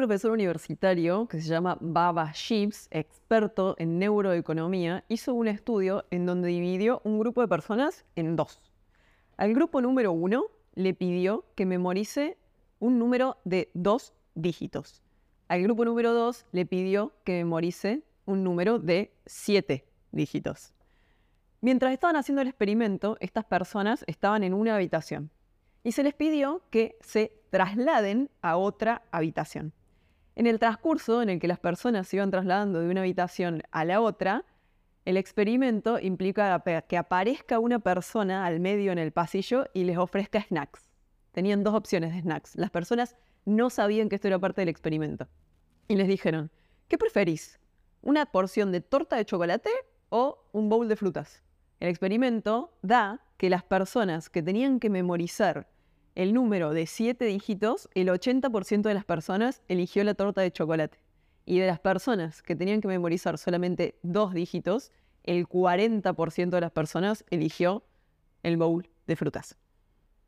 profesor universitario que se llama Baba Ships, experto en neuroeconomía, hizo un estudio en donde dividió un grupo de personas en dos. Al grupo número uno le pidió que memorice un número de dos dígitos. Al grupo número dos le pidió que memorice un número de siete dígitos. Mientras estaban haciendo el experimento, estas personas estaban en una habitación y se les pidió que se trasladen a otra habitación. En el transcurso en el que las personas se iban trasladando de una habitación a la otra, el experimento implica que aparezca una persona al medio en el pasillo y les ofrezca snacks. Tenían dos opciones de snacks. Las personas no sabían que esto era parte del experimento. Y les dijeron, ¿qué preferís? ¿Una porción de torta de chocolate o un bowl de frutas? El experimento da que las personas que tenían que memorizar el número de siete dígitos, el 80% de las personas eligió la torta de chocolate. Y de las personas que tenían que memorizar solamente dos dígitos, el 40% de las personas eligió el bowl de frutas.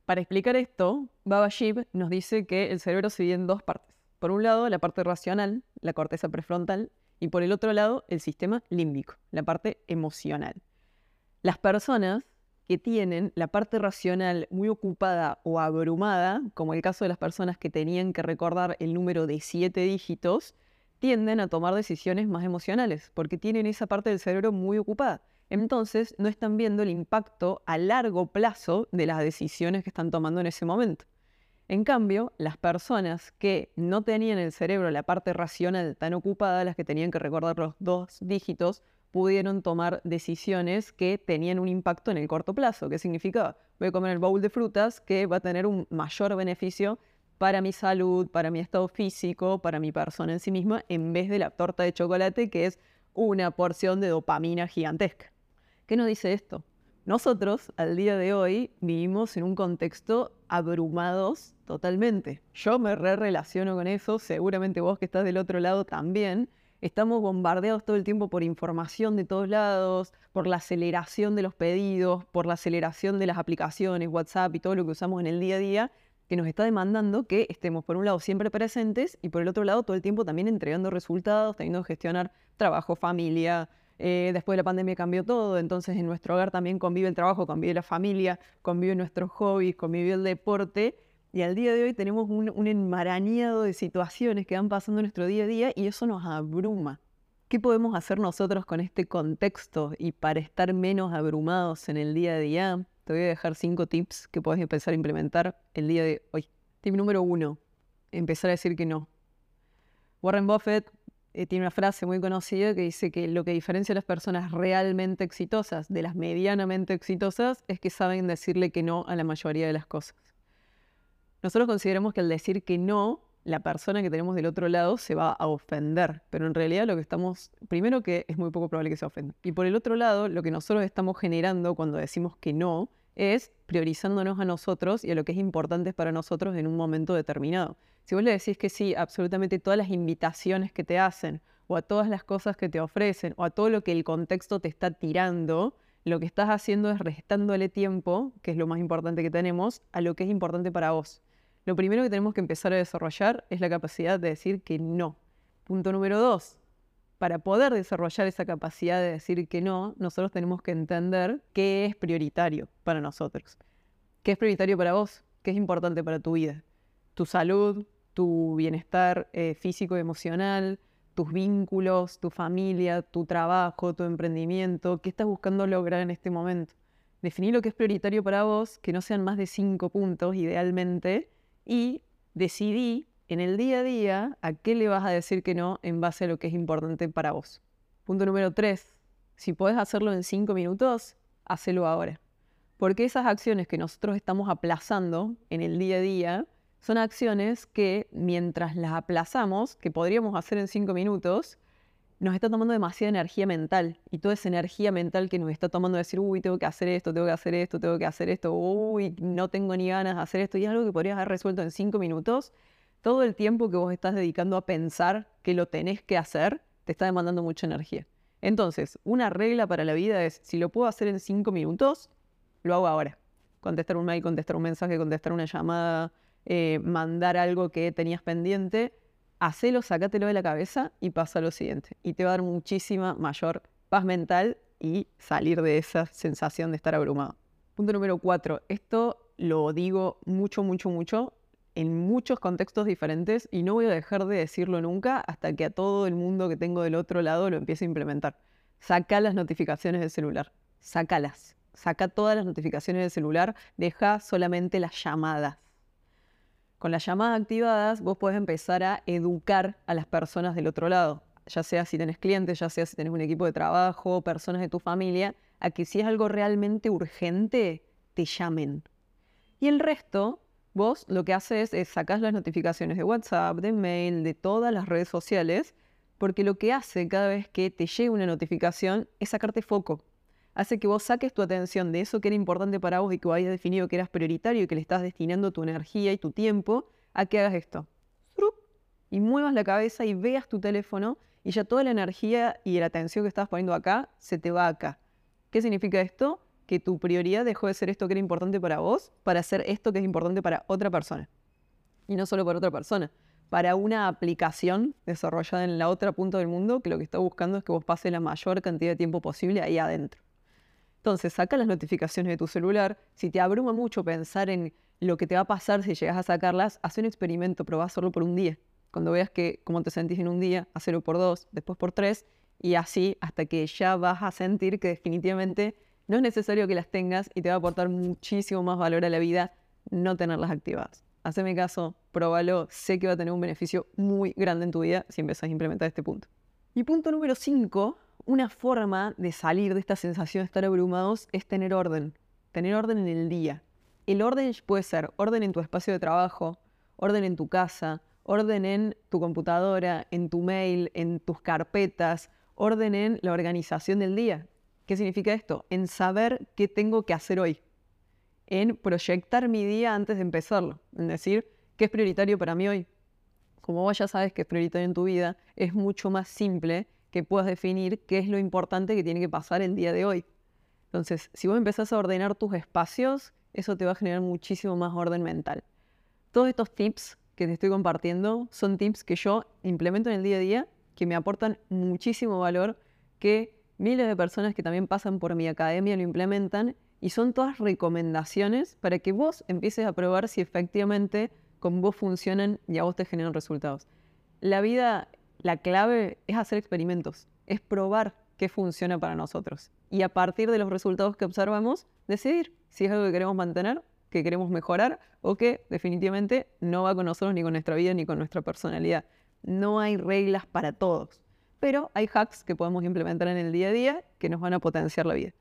Para explicar esto, Baba Shib nos dice que el cerebro se divide en dos partes. Por un lado, la parte racional, la corteza prefrontal, y por el otro lado, el sistema límbico, la parte emocional. Las personas que tienen la parte racional muy ocupada o abrumada, como el caso de las personas que tenían que recordar el número de siete dígitos, tienden a tomar decisiones más emocionales, porque tienen esa parte del cerebro muy ocupada. Entonces no están viendo el impacto a largo plazo de las decisiones que están tomando en ese momento. En cambio, las personas que no tenían el cerebro, la parte racional tan ocupada, las que tenían que recordar los dos dígitos, pudieron tomar decisiones que tenían un impacto en el corto plazo. ¿Qué significaba? Voy a comer el bowl de frutas que va a tener un mayor beneficio para mi salud, para mi estado físico, para mi persona en sí misma, en vez de la torta de chocolate que es una porción de dopamina gigantesca. ¿Qué nos dice esto? Nosotros, al día de hoy, vivimos en un contexto abrumados totalmente. Yo me re relaciono con eso, seguramente vos que estás del otro lado también, estamos bombardeados todo el tiempo por información de todos lados, por la aceleración de los pedidos, por la aceleración de las aplicaciones, WhatsApp y todo lo que usamos en el día a día, que nos está demandando que estemos por un lado siempre presentes y por el otro lado todo el tiempo también entregando resultados, teniendo que gestionar trabajo, familia. Eh, después de la pandemia cambió todo, entonces en nuestro hogar también convive el trabajo, convive la familia, convive nuestros hobbies, convive el deporte y al día de hoy tenemos un, enmarañado de situaciones que van pasando en nuestro día a día y eso nos abruma. ¿Qué podemos hacer nosotros con este contexto y para estar menos abrumados en el día a día? Te voy a dejar cinco tips que puedes empezar a implementar el día de hoy. Tip número uno, empezar a decir que no. Warren Buffett eh, tiene una frase muy conocida que dice que lo que diferencia a las personas realmente exitosas de las medianamente exitosas es que saben decirle que no a la mayoría de las cosas. Nosotros consideramos que al decir que no, la persona que tenemos del otro lado se va a ofender, pero en realidad lo que estamos, primero que es muy poco probable que se ofenda, y por el otro lado, lo que nosotros estamos generando cuando decimos que no es priorizándonos a nosotros y a lo que es importante para nosotros en un momento determinado. Si vos le decís que sí absolutamente todas las invitaciones que te hacen, o a todas las cosas que te ofrecen, o a todo lo que el contexto te está tirando, lo que estás haciendo es restándole tiempo, que es lo más importante que tenemos, a lo que es importante para vos. Lo primero que tenemos que empezar a desarrollar es la capacidad de decir que no. Punto número dos. Para poder desarrollar esa capacidad de decir que no, nosotros tenemos que entender qué es prioritario para nosotros. ¿Qué es prioritario para vos? ¿Qué es importante para tu vida? Tu salud, tu bienestar eh, físico y emocional, tus vínculos, tu familia, tu trabajo, tu emprendimiento. ¿Qué estás buscando lograr en este momento? Definir lo que es prioritario para vos, que no sean más de cinco puntos idealmente, y decidí en el día a día a qué le vas a decir que no en base a lo que es importante para vos. Punto número tres, si podés hacerlo en cinco minutos, hacelo ahora. Porque esas acciones que nosotros estamos aplazando en el día a día son acciones que mientras las aplazamos, que podríamos hacer en cinco minutos, nos está tomando demasiada energía mental. Y toda esa energía mental que nos está tomando decir, uy, tengo que hacer esto, tengo que hacer esto, tengo que hacer esto, uy, no tengo ni ganas de hacer esto, y es algo que podrías haber resuelto en cinco minutos, todo el tiempo que vos estás dedicando a pensar que lo tenés que hacer, te está demandando mucha energía. Entonces, una regla para la vida es, si lo puedo hacer en cinco minutos, lo hago ahora. Contestar un mail, contestar un mensaje, contestar una llamada, eh, mandar algo que tenías pendiente, hacelo, sacátelo de la cabeza y pasa lo siguiente. Y te va a dar muchísima mayor paz mental y salir de esa sensación de estar abrumado. Punto número cuatro. Esto lo digo mucho, mucho, mucho en muchos contextos diferentes y no voy a dejar de decirlo nunca hasta que a todo el mundo que tengo del otro lado lo empiece a implementar. Saca las notificaciones del celular. Sácalas. Saca todas las notificaciones del celular. Deja solamente las llamadas. Con las llamadas activadas, vos podés empezar a educar a las personas del otro lado, ya sea si tenés clientes, ya sea si tenés un equipo de trabajo, personas de tu familia, a que si es algo realmente urgente, te llamen. Y el resto, vos lo que haces es sacar las notificaciones de WhatsApp, de mail, de todas las redes sociales, porque lo que hace cada vez que te llegue una notificación es sacarte foco hace que vos saques tu atención de eso que era importante para vos y que vos habías definido que eras prioritario y que le estás destinando tu energía y tu tiempo, a que hagas esto. Y muevas la cabeza y veas tu teléfono y ya toda la energía y la atención que estabas poniendo acá se te va acá. ¿Qué significa esto? Que tu prioridad dejó de ser esto que era importante para vos para hacer esto que es importante para otra persona. Y no solo para otra persona, para una aplicación desarrollada en la otra punta del mundo que lo que está buscando es que vos pases la mayor cantidad de tiempo posible ahí adentro. Entonces, saca las notificaciones de tu celular. Si te abruma mucho pensar en lo que te va a pasar si llegas a sacarlas, haz un experimento, probá hacerlo por un día. Cuando veas que cómo te sentís en un día, hacelo por dos, después por tres, y así hasta que ya vas a sentir que definitivamente no es necesario que las tengas y te va a aportar muchísimo más valor a la vida no tenerlas activadas. Haceme caso, próbalo, sé que va a tener un beneficio muy grande en tu vida si empezás a implementar este punto. Y punto número 5, una forma de salir de esta sensación de estar abrumados es tener orden, tener orden en el día. El orden puede ser orden en tu espacio de trabajo, orden en tu casa, orden en tu computadora, en tu mail, en tus carpetas, orden en la organización del día. ¿Qué significa esto? En saber qué tengo que hacer hoy, en proyectar mi día antes de empezarlo, en decir qué es prioritario para mí hoy. Como vos ya sabes que es prioritario en tu vida, es mucho más simple que puedas definir qué es lo importante que tiene que pasar el día de hoy. Entonces, si vos empezás a ordenar tus espacios, eso te va a generar muchísimo más orden mental. Todos estos tips que te estoy compartiendo son tips que yo implemento en el día a día, que me aportan muchísimo valor, que miles de personas que también pasan por mi academia lo implementan y son todas recomendaciones para que vos empieces a probar si efectivamente con vos funcionan y a vos te generan resultados. La vida la clave es hacer experimentos, es probar qué funciona para nosotros. Y a partir de los resultados que observamos, decidir si es algo que queremos mantener, que queremos mejorar o que definitivamente no va con nosotros ni con nuestra vida ni con nuestra personalidad. No hay reglas para todos, pero hay hacks que podemos implementar en el día a día que nos van a potenciar la vida.